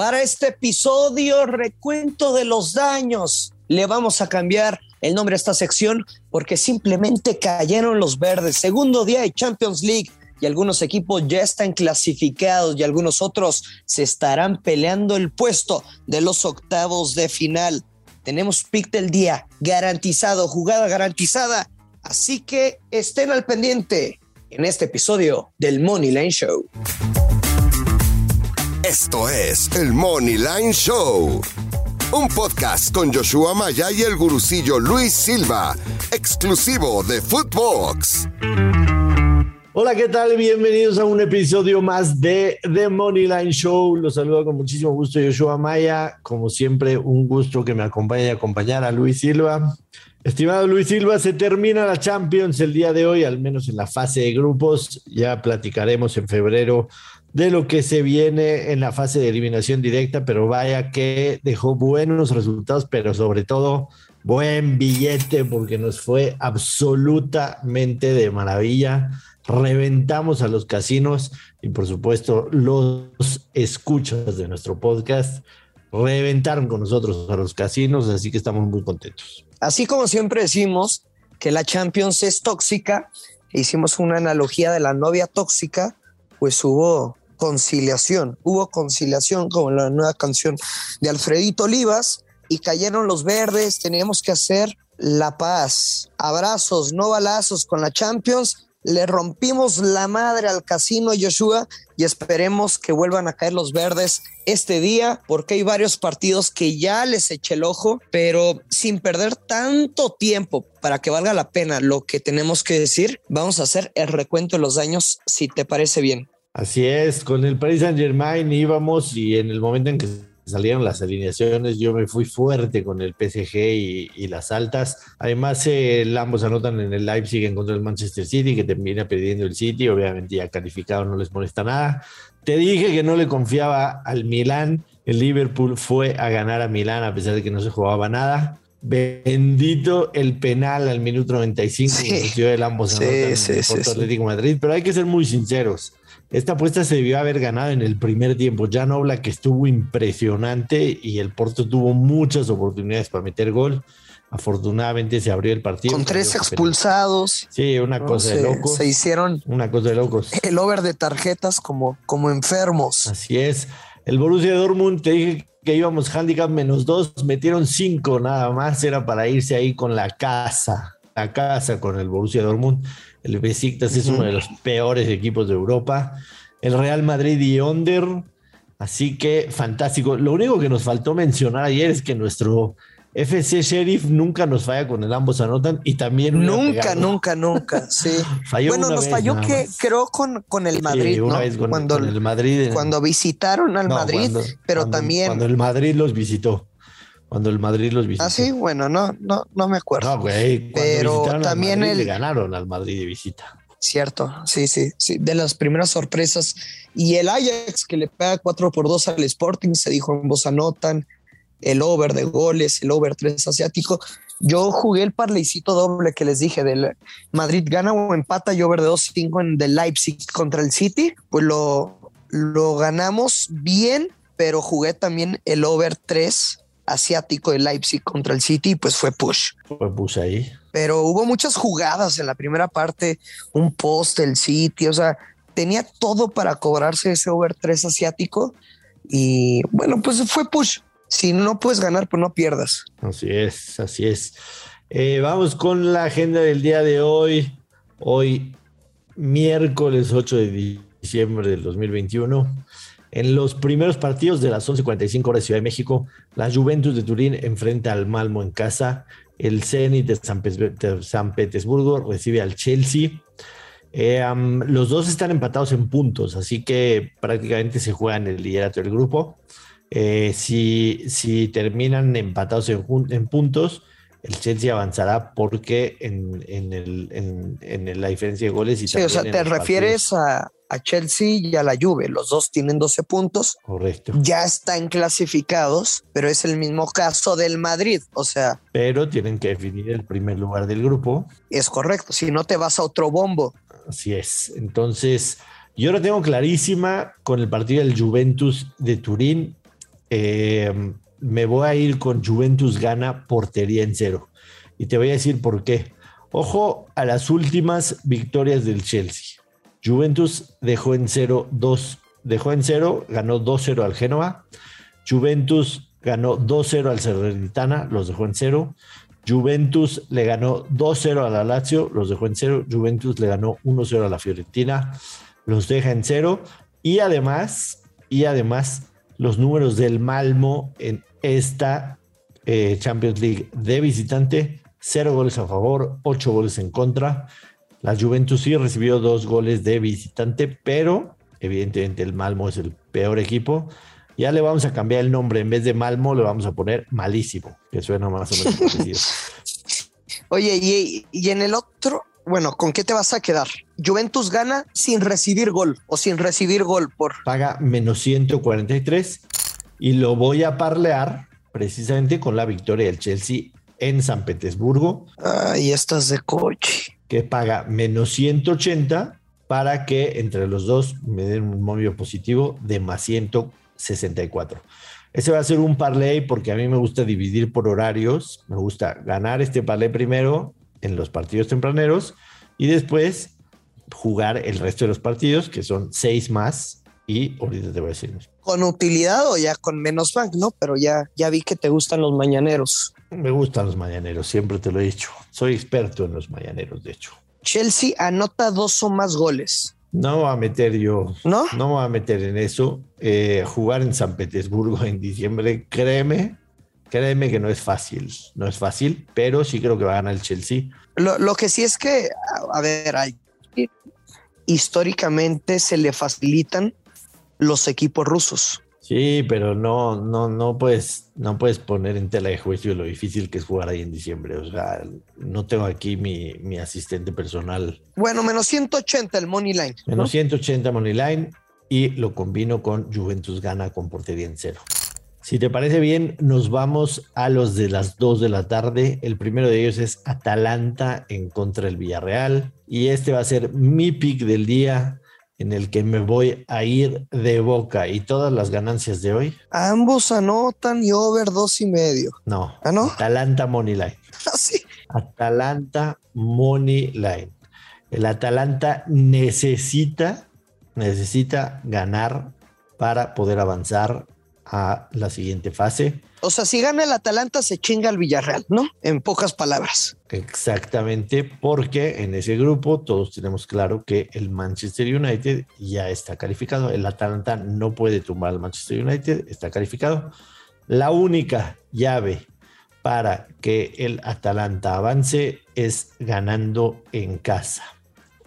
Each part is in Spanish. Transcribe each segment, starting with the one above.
Para este episodio, recuento de los daños. Le vamos a cambiar el nombre a esta sección porque simplemente cayeron los verdes. Segundo día de Champions League y algunos equipos ya están clasificados y algunos otros se estarán peleando el puesto de los octavos de final. Tenemos pick del día garantizado, jugada garantizada. Así que estén al pendiente en este episodio del Money Line Show. Esto es el Money Line Show, un podcast con Joshua Maya y el gurucillo Luis Silva, exclusivo de Footbox. Hola, ¿qué tal? Bienvenidos a un episodio más de The Money Line Show. Los saludo con muchísimo gusto Joshua Maya. Como siempre, un gusto que me acompañe y acompañar a Luis Silva. Estimado Luis Silva, se termina la Champions el día de hoy, al menos en la fase de grupos. Ya platicaremos en febrero de lo que se viene en la fase de eliminación directa, pero vaya que dejó buenos resultados, pero sobre todo buen billete porque nos fue absolutamente de maravilla. Reventamos a los casinos y por supuesto los escuchas de nuestro podcast reventaron con nosotros a los casinos, así que estamos muy contentos. Así como siempre decimos que la Champions es tóxica, hicimos una analogía de la novia tóxica, pues hubo conciliación, hubo conciliación como la nueva canción de Alfredito Olivas y cayeron los verdes, teníamos que hacer la paz, abrazos, no balazos con la Champions. Le rompimos la madre al casino Joshua y esperemos que vuelvan a caer los verdes este día porque hay varios partidos que ya les eché el ojo, pero sin perder tanto tiempo para que valga la pena lo que tenemos que decir, vamos a hacer el recuento de los daños si te parece bien. Así es, con el Paris Saint Germain íbamos y en el momento en que salieron las alineaciones, yo me fui fuerte con el PSG y, las altas. Además, eh, ambos anotan en el Leipzig en contra del Manchester City, que termina perdiendo el City. Obviamente, ya calificado no les molesta nada. Te dije que no le confiaba al Milán. El Liverpool fue a ganar a Milán a pesar de que no se jugaba nada. Bendito el penal al minuto 95 sí. el ambos anotan sí, el Atlético Madrid, pero hay que ser muy sinceros. Esta apuesta se debió haber ganado en el primer tiempo. Jan Oblak estuvo impresionante y el Porto tuvo muchas oportunidades para meter gol. Afortunadamente se abrió el partido. Con tres expulsados. Sí, una cosa de locos. Se hicieron. Una cosa de locos. El over de tarjetas como, como enfermos. Así es. El Borussia Dortmund, te dije que íbamos handicap menos dos, metieron cinco nada más. Era para irse ahí con la casa. La casa con el Borussia Dortmund. El Besiktas es uno de los peores equipos de Europa. El Real Madrid y Onder. Así que fantástico. Lo único que nos faltó mencionar ayer es que nuestro FC Sheriff nunca nos falla con el ambos anotan y también nunca, nunca, nunca, sí. bueno, nos falló que creo con, con el Madrid, una vez con, cuando el Madrid, cuando visitaron al Madrid, pero también cuando el Madrid los visitó cuando el Madrid los visitó. Ah, sí, bueno, no, no, no me acuerdo. No, güey, pero también el... le ganaron al Madrid de visita. Cierto, sí, sí, sí, de las primeras sorpresas. Y el Ajax que le pega 4 por 2 al Sporting, se dijo en voz anotan, el over de goles, el over 3 asiático. Yo jugué el parleycito doble que les dije del Madrid gana o empata y over de 2-5 en del Leipzig contra el City, pues lo, lo ganamos bien, pero jugué también el over 3 asiático de Leipzig contra el City, pues fue push. Fue push ahí. Pero hubo muchas jugadas en la primera parte, un post del City, o sea, tenía todo para cobrarse ese over 3 asiático y bueno, pues fue push. Si no puedes ganar, pues no pierdas. Así es, así es. Eh, vamos con la agenda del día de hoy. Hoy, miércoles 8 de diciembre del 2021. En los primeros partidos de las 11:45 horas de Ciudad de México, la Juventus de Turín enfrenta al Malmo en casa. El Zenit de San, Petersburgo recibe al Chelsea. Eh, los dos están empatados en puntos, así que prácticamente se juegan el liderato del grupo. Eh, si, si, terminan empatados en, en, puntos, el Chelsea avanzará porque en, en, la diferencia de goles. Y sí, o sea, te refieres a, a Chelsea y a la Juve. Los dos tienen 12 puntos. Correcto. Ya están clasificados, pero es el mismo caso del Madrid. O sea. Pero tienen que definir el primer lugar del grupo. Es correcto. Si no te vas a otro bombo. Así es. Entonces, yo lo tengo clarísima con el partido del Juventus de Turín. eh, me voy a ir con Juventus gana portería en cero. Y te voy a decir por qué. Ojo a las últimas victorias del Chelsea. Juventus dejó en cero dos, dejó en cero, ganó 2-0 al Génova. Juventus ganó 2-0 al Salernitana, los dejó en cero. Juventus le ganó 2-0 a la Lazio, los dejó en cero. Juventus le ganó 1-0 a la Fiorentina, los deja en cero. Y además, y además, los números del Malmo en esta eh, Champions League de visitante, cero goles a favor, ocho goles en contra. La Juventus sí recibió dos goles de visitante, pero evidentemente el Malmo es el peor equipo. Ya le vamos a cambiar el nombre. En vez de Malmo, le vamos a poner Malísimo, que suena más o menos parecido. Oye, y, y, en el otro, bueno, ¿con qué te vas a quedar? Juventus gana sin recibir gol o sin recibir gol por. Paga menos 143 y lo voy a parlear precisamente con la victoria del Chelsea en San Petersburgo. Ahí estás de coche. Que paga menos 180 para que entre los dos me den un movimiento positivo de más 164. Ese va a ser un parlay porque a mí me gusta dividir por horarios. Me gusta ganar este parlay primero en los partidos tempraneros y después jugar el resto de los partidos, que son seis más. Y ahorita te voy a decir. Con utilidad o ya con menos bank, ¿no? Pero ya, ya vi que te gustan los mañaneros. Me gustan los mañaneros, siempre te lo he dicho. Soy experto en los mañaneros, de hecho. Chelsea anota dos o más goles. No voy a meter yo, ¿no? No me voy a meter en eso. Eh, jugar en San Petersburgo en diciembre, créeme, créeme que no es fácil. No es fácil, pero sí creo que va a ganar el Chelsea. Lo, lo que sí es que, a ver, hay, históricamente se le facilitan los equipos rusos. Sí, pero no, no, no puedes, no puedes poner en tela de juicio lo difícil que es jugar ahí en diciembre. O sea, no tengo aquí mi, mi asistente personal. Bueno, menos 180 el money line. Menos ¿no? 180 money line y lo combino con Juventus gana con portería en cero. Si te parece bien, nos vamos a los de las 2 de la tarde. El primero de ellos es Atalanta en contra del Villarreal. Y este va a ser mi pick del día en el que me voy a ir de boca y todas las ganancias de hoy. Ambos anotan y over dos y medio. No. ¿Ah, no? Atalanta Money Line. ¿Ah, sí? Atalanta Money Line. El Atalanta necesita, necesita ganar para poder avanzar a la siguiente fase. O sea, si gana el Atalanta, se chinga el Villarreal, ¿no? En pocas palabras. Exactamente, porque en ese grupo todos tenemos claro que el Manchester United ya está calificado. El Atalanta no puede tumbar al Manchester United, está calificado. La única llave para que el Atalanta avance es ganando en casa.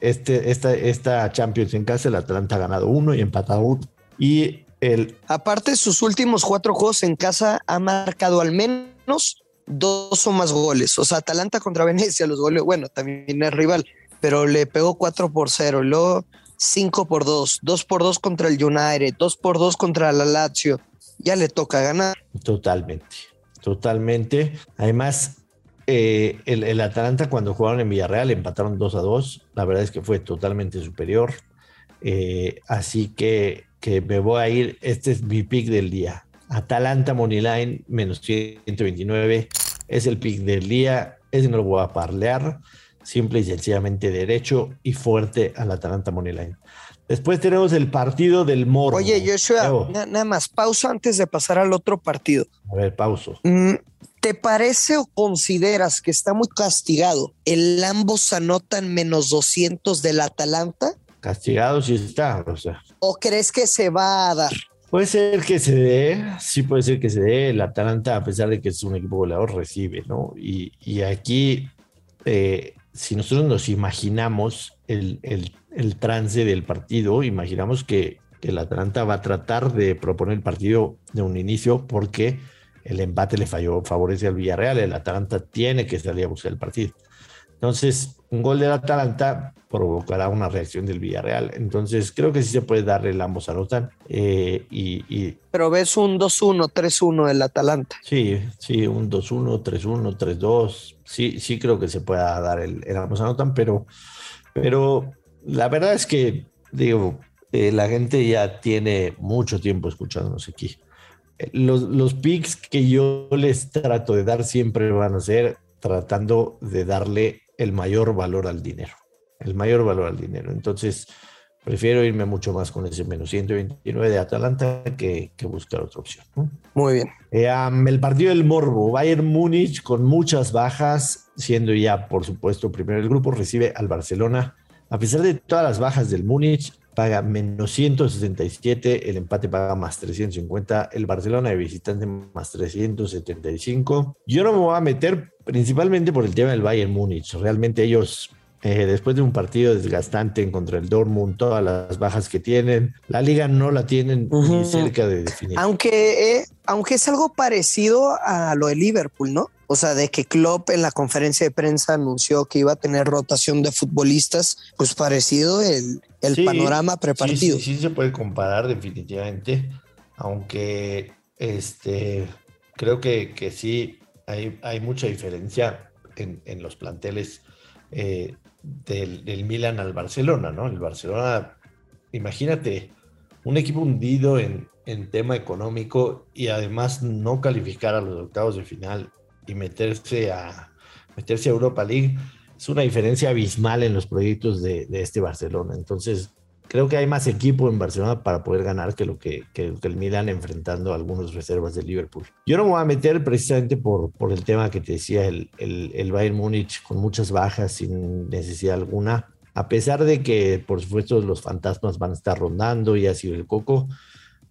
Este, esta, esta Champions en casa, el Atalanta ha ganado uno y empatado uno. Y el... Aparte, sus últimos cuatro juegos en casa ha marcado al menos dos o más goles. O sea, Atalanta contra Venecia, los goles, bueno, también es rival, pero le pegó 4 por 0, luego 5 por 2, 2 por 2 contra el United, 2 por 2 contra la Lazio. Ya le toca ganar. Totalmente, totalmente. Además, eh, el, el, Atalanta cuando jugaron en Villarreal empataron 2 a 2. La verdad es que fue totalmente superior. Eh, así que, que me voy a ir. Este es mi pick del día. Atalanta Moneyline menos 129 es el pick del día. Ese no lo voy a parlear. Simple y sencillamente derecho y fuerte al Atalanta Moneyline. Después tenemos el partido del Morbo. Oye, Joshua, na nada más, pausa antes de pasar al otro partido. A ver, pauso. Mm, ¿Te parece o consideras que está muy castigado el ambos anotan menos 200 del Atalanta? Castigado sí está, o sea. ¿O crees que se va a dar? Puede ser que se dé, sí puede ser que se dé. El Atalanta, a pesar de que es un equipo goleador, recibe, ¿no? Y, y aquí, eh, si nosotros nos imaginamos el, el, el, trance del partido, imaginamos que, que el Atalanta va a tratar de proponer el partido de un inicio porque el empate le falló, favorece al Villarreal. El Atalanta tiene que salir a buscar el partido. Entonces, un gol del Atalanta provocará una reacción del Villarreal. Entonces, creo que sí se puede dar el ambos anotan. Eh, y, y, Pero ves un 2-1, 3-1 del Atalanta. Sí, sí, un 2-1, 3-1, 3-2. Sí, sí creo que se pueda dar el, el ambos anotan, pero, pero la verdad es que, digo, eh, la gente ya tiene mucho tiempo escuchándonos aquí. los, los picks que yo les trato de dar siempre van a ser tratando de darle el mayor valor al dinero, el mayor valor al dinero. Entonces, prefiero irme mucho más con ese menos 129 de Atalanta que, buscar otra opción. Muy bien. Eh, el partido del Morbo, Bayern Múnich con muchas bajas, siendo ya, por supuesto, primero el grupo, recibe al Barcelona. A pesar de todas las bajas del Múnich, paga menos 167, el empate paga más 350, el Barcelona de visitante más 375. Yo no me voy a meter principalmente por el tema del Bayern Múnich. Realmente ellos eh, después de un partido desgastante contra el Dortmund, todas las bajas que tienen, la liga no la tienen ni cerca de definir. Aunque, eh, aunque es algo parecido a lo de Liverpool, ¿no? O sea, de que Klopp en la conferencia de prensa anunció que iba a tener rotación de futbolistas, pues parecido el, el panorama prepartido. Sí, sí, se puede comparar definitivamente, aunque este, creo que, que sí hay, hay mucha diferencia en, en los planteles eh, del, Milan al Barcelona, ¿no? El Barcelona, imagínate, un equipo hundido en, en tema económico y además no calificar a los octavos de final y meterse a, meterse a Europa League, es una diferencia abismal en los proyectos de, de este Barcelona. Entonces, creo que hay más equipo en Barcelona para poder ganar que lo que, el Milan enfrentando a algunas reservas de Liverpool. Yo no me voy a meter precisamente por, el tema que te decía, el, Bayern Múnich con muchas bajas sin necesidad alguna. A pesar de que, por supuesto, los fantasmas van a estar rondando y así el coco,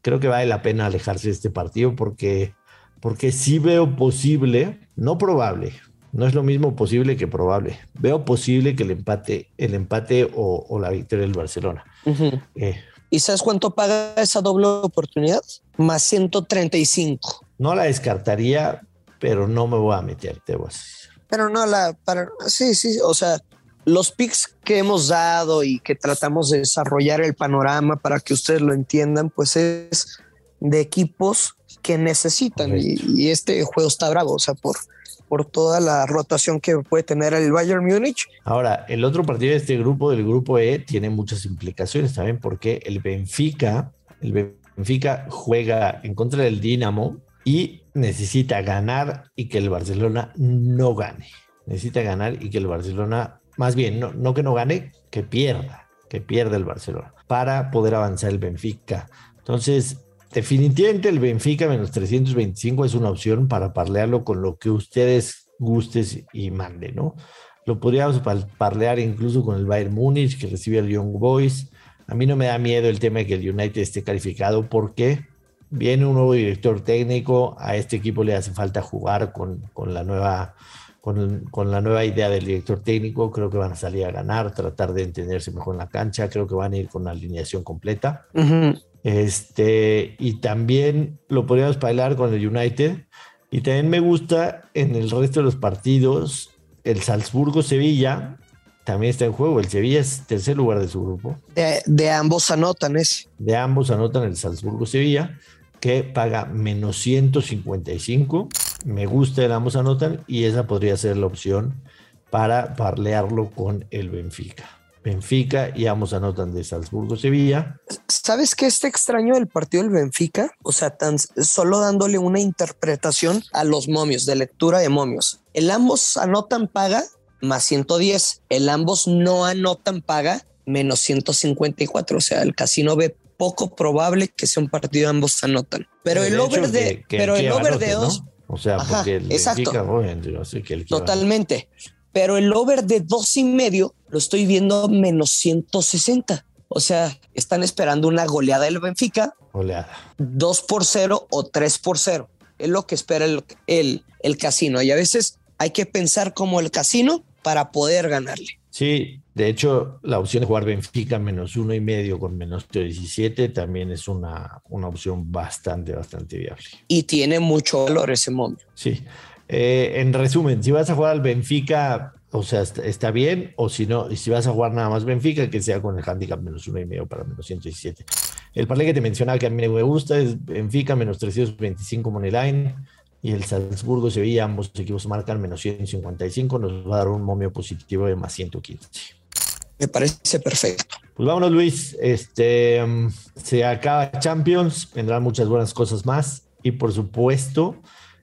creo que vale la pena alejarse de este partido porque, porque sí veo posible, no probable, no es lo mismo posible que probable. Veo posible que el empate, el empate o, la victoria del Barcelona. Eh, ¿Y sabes cuánto paga esa doble oportunidad? Más 135. No la descartaría, pero no me voy a meter, te Pero no la para sí, sí, o sea, los picks que hemos dado y que tratamos de desarrollar el panorama para que ustedes lo entiendan, pues es de equipos que necesitan y, y, este juego está bravo, o sea, por por toda la rotación que puede tener el Bayern Múnich. Ahora, el otro partido de este grupo, del grupo E, tiene muchas implicaciones también porque el Benfica, el Benfica juega en contra del Dinamo y necesita ganar y que el Barcelona no gane. Necesita ganar y que el Barcelona, más bien, no, no que no gane, que pierda, que pierda el Barcelona para poder avanzar el Benfica. Entonces, Definitivamente el Benfica menos 325 es una opción para parlearlo con lo que ustedes gustes y manden, ¿no? Lo podríamos parlear incluso con el Bayern Múnich que recibe al Young Boys. A mí no me da miedo el tema de que el United esté calificado porque viene un nuevo director técnico, a este equipo le hace falta jugar con, con la nueva con, con, la nueva idea del director técnico, creo que van a salir a ganar, tratar de entenderse mejor en la cancha, creo que van a ir con la alineación completa. Este, y también lo podríamos bailar con el United. Y también me gusta en el resto de los partidos el Salzburgo-Sevilla. También está en juego. El Sevilla es tercer lugar de su grupo. De, ambos anotan ese. De ambos anotan el Salzburgo-Sevilla, que paga menos 155. Me gusta el ambos anotan y esa podría ser la opción para parlearlo con el Benfica. Benfica y ambos anotan de Salzburgo-Sevilla. ¿Sabes qué está extraño del partido del Benfica? O sea, tan solo dándole una interpretación a los momios, de lectura de momios. El ambos anotan paga más 110, el ambos no anotan paga menos 154. O sea, el casino ve poco probable que sea un partido ambos anotan. Pero el over de, pero el over de dos. O sea, porque el Benfica, Totalmente pero el over de dos y medio lo estoy viendo menos 160. O sea, están esperando una goleada del Benfica. Goleada. 2 por 0 o 3 por 0. Es lo que espera el, el, el casino. Y a veces hay que pensar como el casino para poder ganarle. Sí, de hecho, la opción de jugar Benfica menos uno y medio con menos 17 también es una, una opción bastante, bastante viable. Y tiene mucho valor ese momento. Sí. Eh, en resumen, si vas a jugar al Benfica, o sea, está, bien, o si no, y si vas a jugar nada más Benfica, que sea con el handicap menos uno y medio para menos 117. El parlay que te mencionaba que a mí me gusta es Benfica menos 325 money line y el Salzburgo Sevilla, ambos equipos marcan menos 155, nos va a dar un momio positivo de más 115. Me parece perfecto. Pues vámonos, Luis. Este um, se acaba Champions, vendrán muchas buenas cosas más. y por supuesto,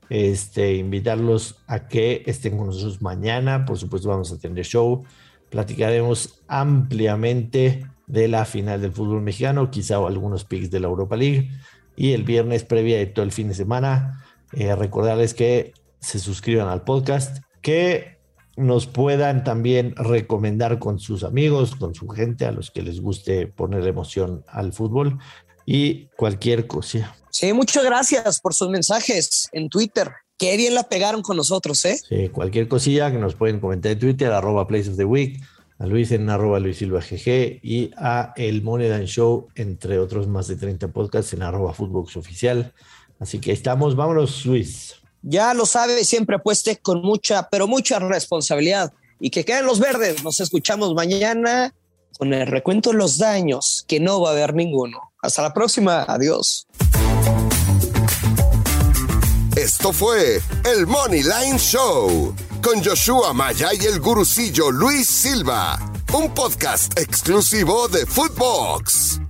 este, invitarlos a que estén con nosotros mañana. Por supuesto, vamos a tener show. Platicaremos ampliamente de la final del fútbol mexicano, quizá algunos picks de la Europa League. Y el viernes, previa de todo el fin de semana, eh, recordarles que se suscriban al podcast, que nos puedan también recomendar con sus amigos, con su gente, a los que les guste poner emoción al fútbol y cualquier cosa. Sí, muchas gracias por sus mensajes en Twitter. Qué bien la pegaron con nosotros, ¿eh? Sí, cualquier cosilla que nos pueden comentar en Twitter, arroba Place of the Week, a Luis en arroba Luis Silva GG y a El Moneda Show, entre otros más de 30 podcasts en arroba Footbox Oficial. Así que estamos, vámonos, Luis. Ya lo sabe, siempre apueste con mucha, pero mucha responsabilidad. Y que queden los verdes. Nos escuchamos mañana con el recuento de los daños, que no va a haber ninguno. Hasta la próxima. Adiós. Esto fue el Money Line Show con Joshua Maya y el gurucillo Luis Silva, un podcast exclusivo de Footbox.